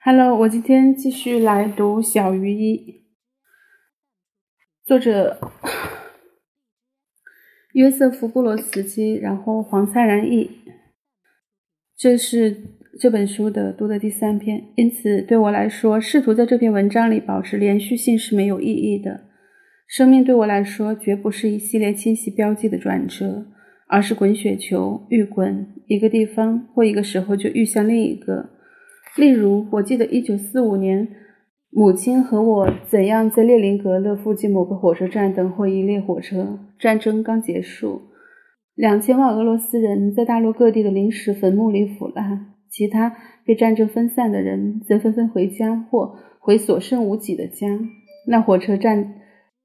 Hello，我今天继续来读《小鱼一》，作者约瑟夫·布罗茨基，然后黄灿然译。这是这本书的读的第三篇，因此对我来说，试图在这篇文章里保持连续性是没有意义的。生命对我来说，绝不是一系列清晰标记的转折，而是滚雪球，愈滚一个地方或一个时候就愈向另一个。例如，我记得一九四五年，母亲和我怎样在列宁格勒附近某个火车站等候一列火车。战争刚结束，两千万俄罗斯人在大陆各地的临时坟墓里腐烂，其他被战争分散的人则纷纷回家或回所剩无几的家。那火车站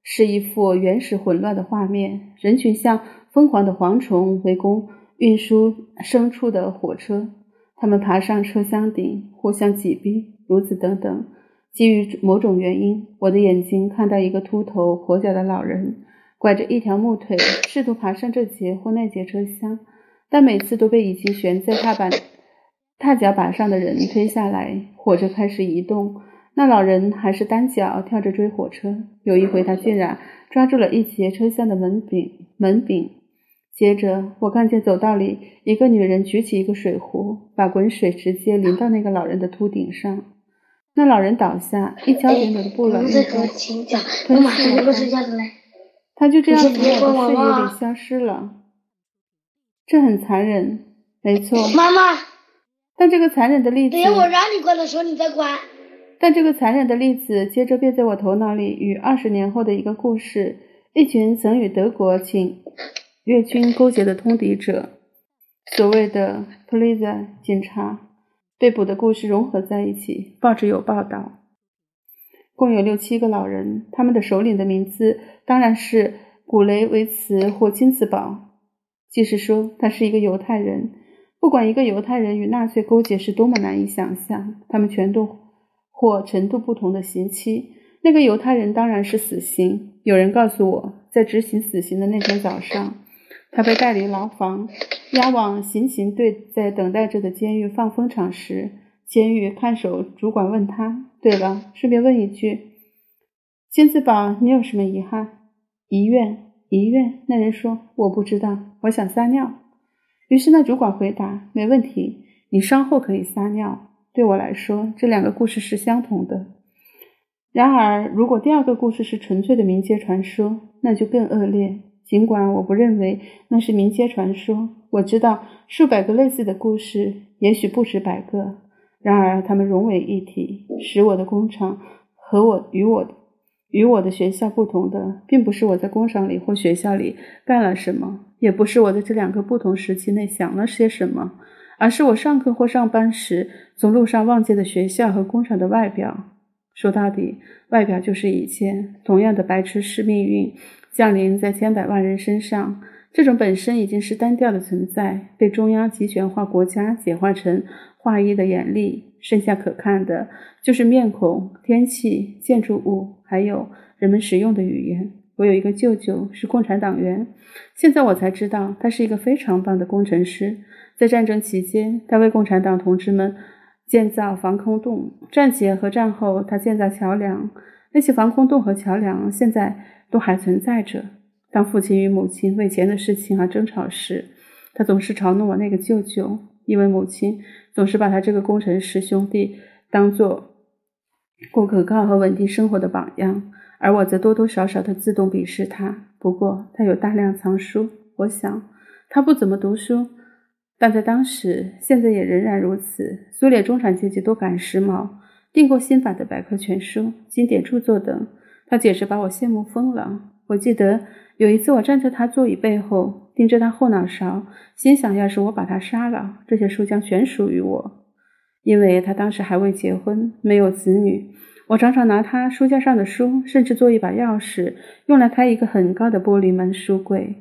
是一幅原始混乱的画面，人群像疯狂的蝗虫围攻运输牲畜的火车。他们爬上车厢顶，互相挤逼，如此等等。基于某种原因，我的眼睛看到一个秃头、跛脚的老人，拐着一条木腿，试图爬上这节或那节车厢，但每次都被已经悬在踏板、踏脚板上的人推下来。火车开始移动，那老人还是单脚跳着追火车。有一回，他竟然抓住了一节车厢的门柄，门柄。接着，我看见走道里一个女人举起一个水壶，把滚水直接淋到那个老人的秃顶上。那老人倒下，一焦点点的布冷一颗，吞噬了他。就这样从我的视野里消失了。这很残忍，没错。妈妈。但这个残忍的例子，等我让你关的时候，你再关。但这个残忍的例子接着便在我头脑里与二十年后的一个故事：一群曾与德国请。越军勾结的通敌者，所谓的 police 警察被捕的故事融合在一起。报纸有报道，共有六七个老人，他们的首领的名字当然是古雷维茨或金茨堡，即是说他是一个犹太人。不管一个犹太人与纳粹勾结是多么难以想象，他们全都或程度不同的刑期。那个犹太人当然是死刑。有人告诉我，在执行死刑的那天早上。他被带离牢房，押往行刑队在等待着的监狱放风场时，监狱看守主管问他：“对了，顺便问一句，金子宝，你有什么遗憾、遗愿、遗愿？”那人说：“我不知道，我想撒尿。”于是那主管回答：“没问题，你稍后可以撒尿。”对我来说，这两个故事是相同的。然而，如果第二个故事是纯粹的民间传说，那就更恶劣。尽管我不认为那是民间传说，我知道数百个类似的故事，也许不止百个。然而，它们融为一体，使我的工厂和我与我与我的学校不同的，并不是我在工厂里或学校里干了什么，也不是我在这两个不同时期内想了些什么，而是我上课或上班时从路上望见的学校和工厂的外表。说到底，外表就是一切。同样的白痴是命运。降临在千百万人身上，这种本身已经是单调的存在，被中央集权化国家简化成画一的眼力，剩下可看的就是面孔、天气、建筑物，还有人们使用的语言。我有一个舅舅是共产党员，现在我才知道他是一个非常棒的工程师。在战争期间，他为共产党同志们建造防空洞；战前和战后，他建造桥梁。那些防空洞和桥梁现在。都还存在着。当父亲与母亲为钱的事情而争吵时，他总是嘲弄我那个舅舅，因为母亲总是把他这个工程师兄弟当做过可靠和稳定生活的榜样，而我则多多少少的自动鄙视他。不过他有大量藏书，我想他不怎么读书，但在当时，现在也仍然如此。苏联中产阶级都赶时髦，订购新版的百科全书、经典著作等。他简直把我羡慕疯了。我记得有一次，我站在他座椅背后，盯着他后脑勺，心想：要是我把他杀了，这些书将全属于我。因为他当时还未结婚，没有子女。我常常拿他书架上的书，甚至做一把钥匙，用来开一个很高的玻璃门书柜。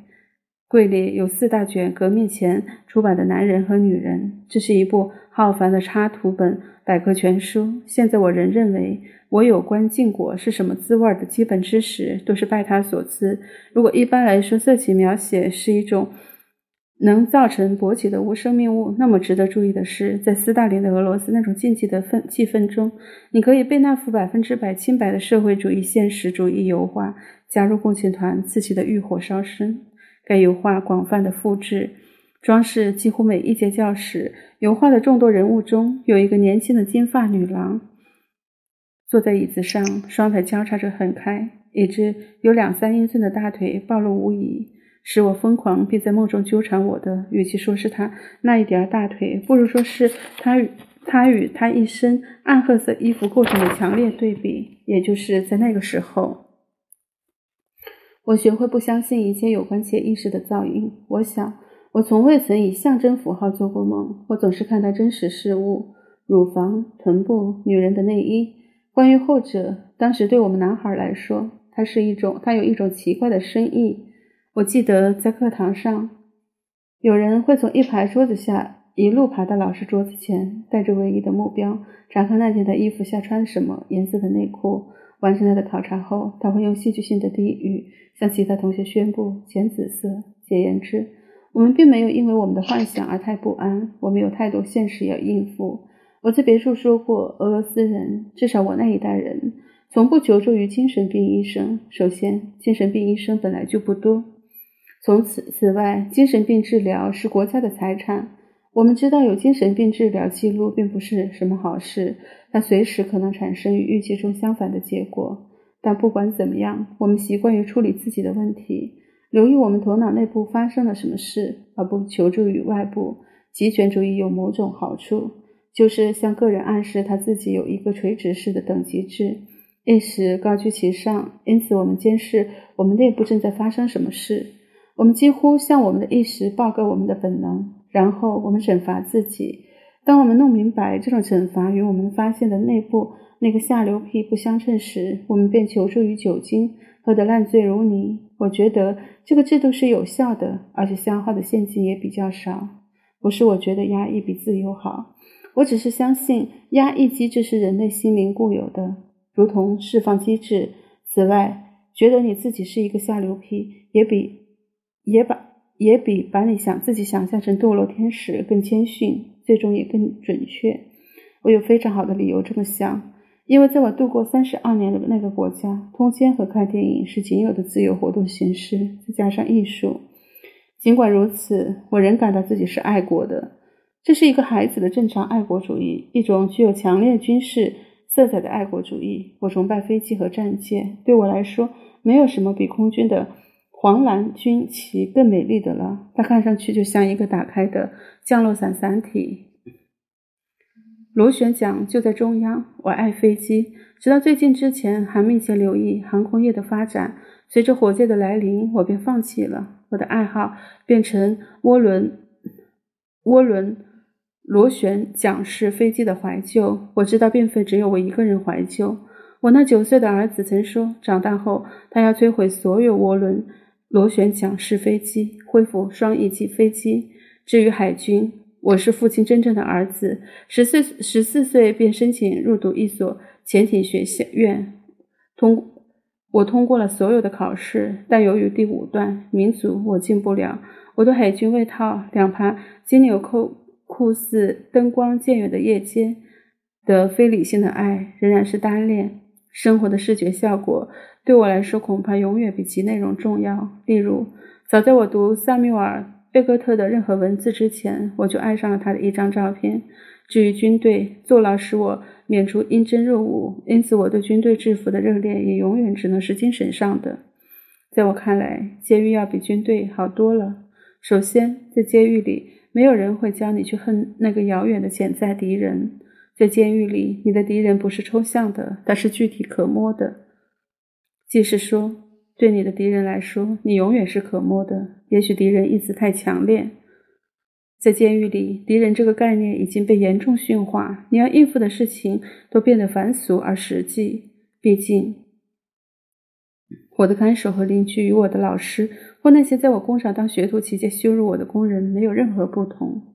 柜里有四大卷革命前出版的《男人和女人》，这是一部浩繁的插图本百科全书。现在我仍认为。我有关禁果是什么滋味的基本知识，都是拜他所赐。如果一般来说，色情描写是一种能造成勃起的无生命物。那么值得注意的是，在斯大林的俄罗斯那种禁忌的氛气氛中，你可以被那幅百分之百清白的社会主义现实主义油画加入共青团刺激的欲火烧身。该油画广泛的复制，装饰几乎每一节教室。油画的众多人物中有一个年轻的金发女郎，坐在椅子上，双腿交叉着横开，一只有两三英寸的大腿暴露无遗。使我疯狂，并在梦中纠缠我的，与其说是他那一点大腿，不如说是他与他与他一身暗褐色衣服构成的强烈对比。也就是在那个时候，我学会不相信一切有关潜意识的噪音。我想，我从未曾以象征符号做过梦。我总是看到真实事物：乳房、臀部、女人的内衣。关于后者，当时对我们男孩来说，它是一种，它有一种奇怪的深意。我记得在课堂上，有人会从一排桌子下一路爬到老师桌子前，带着唯一的目标，查看那天的衣服下穿什么颜色的内裤。完成他的考察后，他会用戏剧性的低语向其他同学宣布：“浅紫色。”简言之，我们并没有因为我们的幻想而太不安，我们有太多现实要应付。我在别处说过，俄罗斯人，至少我那一代人，从不求助于精神病医生。首先，精神病医生本来就不多。从此，此外，精神病治疗是国家的财产。我们知道有精神病治疗记录并不是什么好事，它随时可能产生与预期中相反的结果。但不管怎么样，我们习惯于处理自己的问题，留意我们头脑内部发生了什么事，而不求助于外部。极权主义有某种好处，就是向个人暗示他自己有一个垂直式的等级制，意识高居其上。因此，我们监视我们内部正在发生什么事。我们几乎向我们的意识报告我们的本能，然后我们惩罚自己。当我们弄明白这种惩罚与我们发现的内部那个下流癖不相称时，我们便求助于酒精，喝得烂醉如泥。我觉得这个制度是有效的，而且消耗的现金也比较少。不是我觉得压抑比自由好，我只是相信压抑机制是人类心灵固有的，如同释放机制。此外，觉得你自己是一个下流癖也比。也把也比把你想自己想象成堕落天使更谦逊，最终也更准确。我有非常好的理由这么想，因为在我度过三十二年的那个国家，通奸和看电影是仅有的自由活动形式，再加上艺术。尽管如此，我仍感到自己是爱国的。这是一个孩子的正常爱国主义，一种具有强烈军事色彩的爱国主义。我崇拜飞机和战舰，对我来说，没有什么比空军的。黄蓝军旗更美丽的了，它看上去就像一个打开的降落伞伞体。螺旋桨就在中央。我爱飞机，直到最近之前还密切留意航空业的发展。随着火箭的来临，我便放弃了我的爱好，变成涡轮涡轮螺旋桨式飞机的怀旧。我知道，并非只有我一个人怀旧。我那九岁的儿子曾说，长大后他要摧毁所有涡轮。螺旋桨式飞机恢复双翼机飞机。至于海军，我是父亲真正的儿子。十四十四岁便申请入读一所潜艇学校院，通我通过了所有的考试，但由于第五段民族，我进不了。我的海军卫套两旁金纽扣酷似灯光渐远的夜间的非理性的爱，仍然是单恋。生活的视觉效果对我来说，恐怕永远比其内容重要。例如，早在我读萨缪尔·贝戈特的任何文字之前，我就爱上了他的一张照片。至于军队，坐牢使我免除应征入伍，因此我对军队制服的热恋也永远只能是精神上的。在我看来，监狱要比军队好多了。首先，在监狱里，没有人会教你去恨那个遥远的潜在敌人。在监狱里，你的敌人不是抽象的，但是具体可摸的。即是说，对你的敌人来说，你永远是可摸的。也许敌人意志太强烈。在监狱里，敌人这个概念已经被严重驯化，你要应付的事情都变得繁俗而实际。毕竟，我的看守和邻居与我的老师或那些在我工厂当学徒期间羞辱我的工人没有任何不同。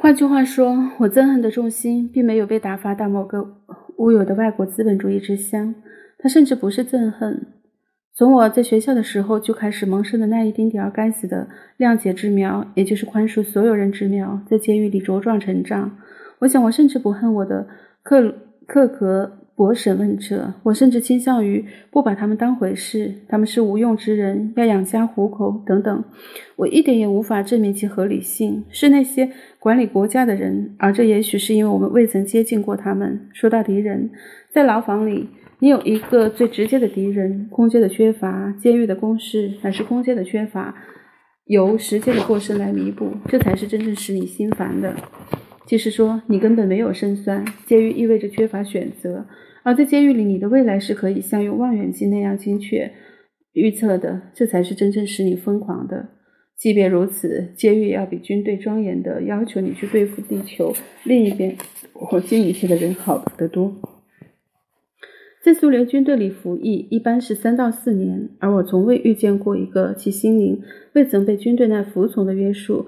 换句话说，我憎恨的重心并没有被打发到某个乌有的外国资本主义之乡，它甚至不是憎恨。从我在学校的时候就开始萌生的那一丁点儿该死的谅解之苗，也就是宽恕所有人之苗，在监狱里茁壮成长。我想，我甚至不恨我的克克格我审问者，我甚至倾向于不把他们当回事。他们是无用之人，要养家糊口等等。我一点也无法证明其合理性。是那些管理国家的人，而这也许是因为我们未曾接近过他们。说到敌人，在牢房里。你有一个最直接的敌人，空间的缺乏，监狱的公式乃是空间的缺乏，由时间的过剩来弥补，这才是真正使你心烦的。即是说，你根本没有胜算。监狱意味着缺乏选择，而在监狱里，你的未来是可以像用望远镜那样精确预测的，这才是真正使你疯狂的。即便如此，监狱也要比军队庄严的要求你去对付地球另一边或近一些的人好得多。在苏联军队里服役一般是三到四年，而我从未遇见过一个其心灵未曾被军队那服从的约束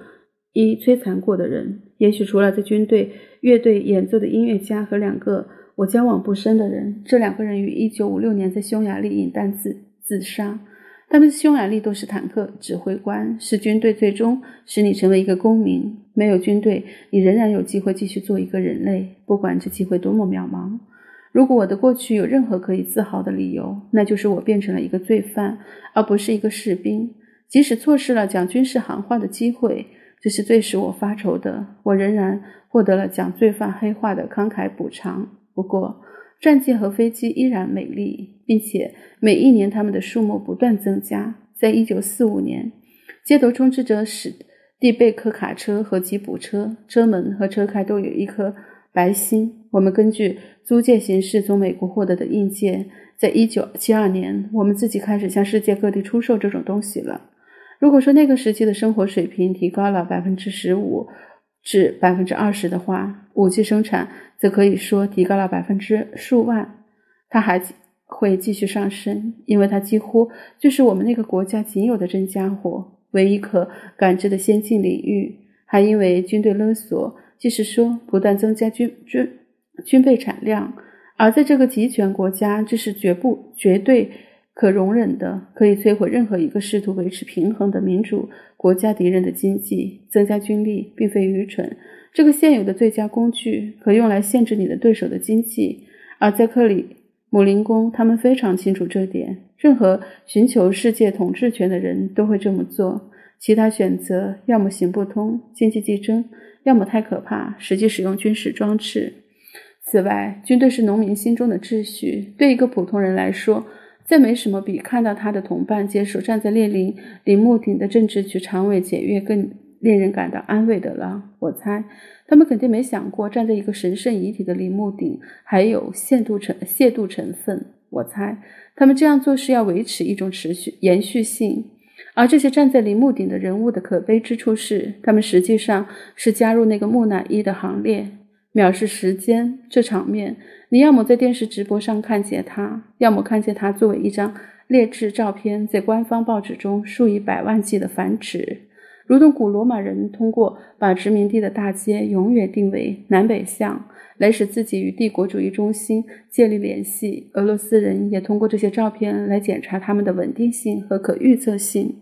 一摧残过的人。也许除了在军队乐队演奏的音乐家和两个我交往不深的人，这两个人于一九五六年在匈牙利饮弹自自杀。他们匈牙利都是坦克指挥官，是军队最终使你成为一个公民。没有军队，你仍然有机会继续做一个人类，不管这机会多么渺茫。如果我的过去有任何可以自豪的理由，那就是我变成了一个罪犯，而不是一个士兵。即使错失了讲军事行话的机会，这是最使我发愁的。我仍然获得了讲罪犯黑话的慷慨补偿。不过，战舰和飞机依然美丽，并且每一年它们的数目不断增加。在一九四五年，街头充斥着史蒂贝克卡车和吉普车，车门和车开都有一颗。白星，我们根据租借形式从美国获得的硬件，在一九七二年，我们自己开始向世界各地出售这种东西了。如果说那个时期的生活水平提高了百分之十五至百分之二十的话，武器生产则可以说提高了百分之数万。它还会继续上升，因为它几乎就是我们那个国家仅有的真家伙，唯一可感知的先进领域。还因为军队勒索。即是说，不断增加军军军备产量，而在这个集权国家，这是绝不绝对可容忍的，可以摧毁任何一个试图维持平衡的民主国家敌人的经济。增加军力并非愚蠢，这个现有的最佳工具，可用来限制你的对手的经济。而在克里姆林宫，他们非常清楚这点。任何寻求世界统治权的人都会这么做。其他选择要么行不通，经济竞争。要么太可怕，实际使用军事装置。此外，军队是农民心中的秩序。对一个普通人来说，再没什么比看到他的同伴接手站在列宁陵墓顶的政治局常委检阅更令人感到安慰的了。我猜，他们肯定没想过站在一个神圣遗体的陵墓顶还有亵渎成亵渎成分。我猜，他们这样做是要维持一种持续延续性。而这些站在陵墓顶的人物的可悲之处是，他们实际上是加入那个木乃伊的行列。藐视时间，这场面，你要么在电视直播上看见他，要么看见他作为一张劣质照片在官方报纸中数以百万计的繁殖，如同古罗马人通过把殖民地的大街永远定为南北向，来使自己与帝国主义中心建立联系。俄罗斯人也通过这些照片来检查他们的稳定性和可预测性。